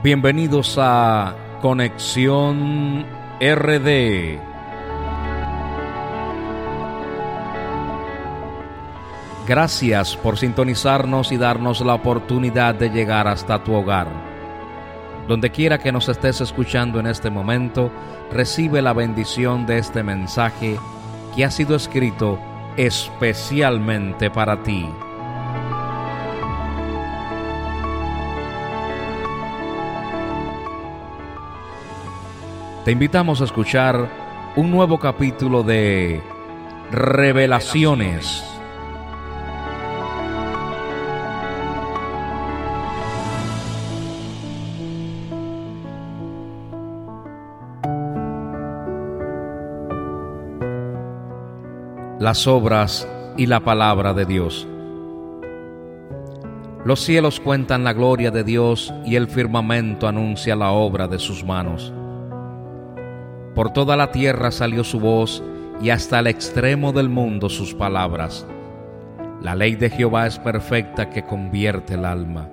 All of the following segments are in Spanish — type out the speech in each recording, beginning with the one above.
Bienvenidos a Conexión RD. Gracias por sintonizarnos y darnos la oportunidad de llegar hasta tu hogar. Donde quiera que nos estés escuchando en este momento, recibe la bendición de este mensaje que ha sido escrito especialmente para ti. Te invitamos a escuchar un nuevo capítulo de Revelaciones. Las obras y la palabra de Dios. Los cielos cuentan la gloria de Dios y el firmamento anuncia la obra de sus manos. Por toda la tierra salió su voz y hasta el extremo del mundo sus palabras. La ley de Jehová es perfecta que convierte el alma.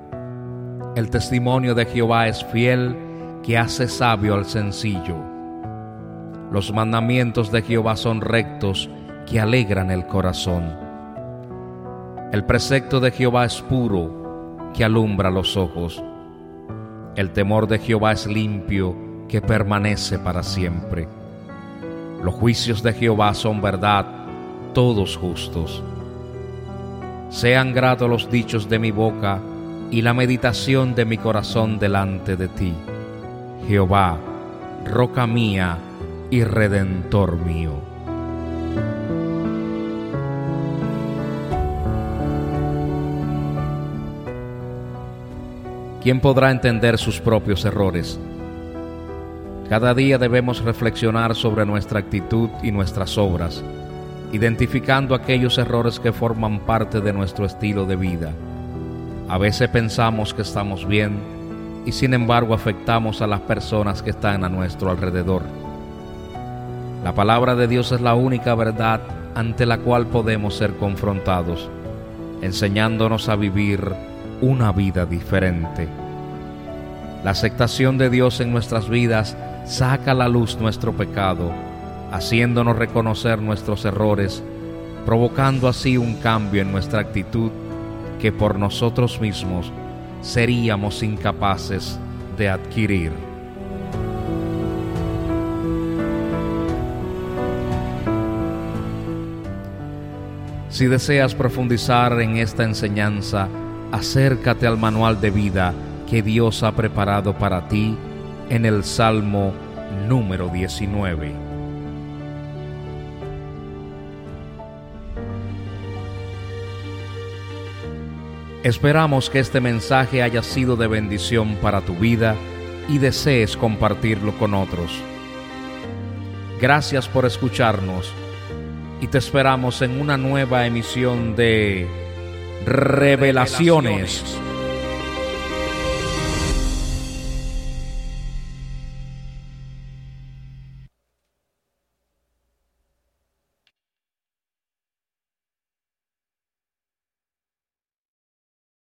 El testimonio de Jehová es fiel que hace sabio al sencillo. Los mandamientos de Jehová son rectos que alegran el corazón. El precepto de Jehová es puro que alumbra los ojos. El temor de Jehová es limpio que permanece para siempre. Los juicios de Jehová son verdad, todos justos. Sean gratos los dichos de mi boca y la meditación de mi corazón delante de ti, Jehová, roca mía y redentor mío. ¿Quién podrá entender sus propios errores? Cada día debemos reflexionar sobre nuestra actitud y nuestras obras, identificando aquellos errores que forman parte de nuestro estilo de vida. A veces pensamos que estamos bien y sin embargo afectamos a las personas que están a nuestro alrededor. La palabra de Dios es la única verdad ante la cual podemos ser confrontados, enseñándonos a vivir una vida diferente. La aceptación de Dios en nuestras vidas saca a la luz nuestro pecado, haciéndonos reconocer nuestros errores, provocando así un cambio en nuestra actitud que por nosotros mismos seríamos incapaces de adquirir. Si deseas profundizar en esta enseñanza, acércate al manual de vida que Dios ha preparado para ti en el Salmo número 19. Esperamos que este mensaje haya sido de bendición para tu vida y desees compartirlo con otros. Gracias por escucharnos y te esperamos en una nueva emisión de Revelaciones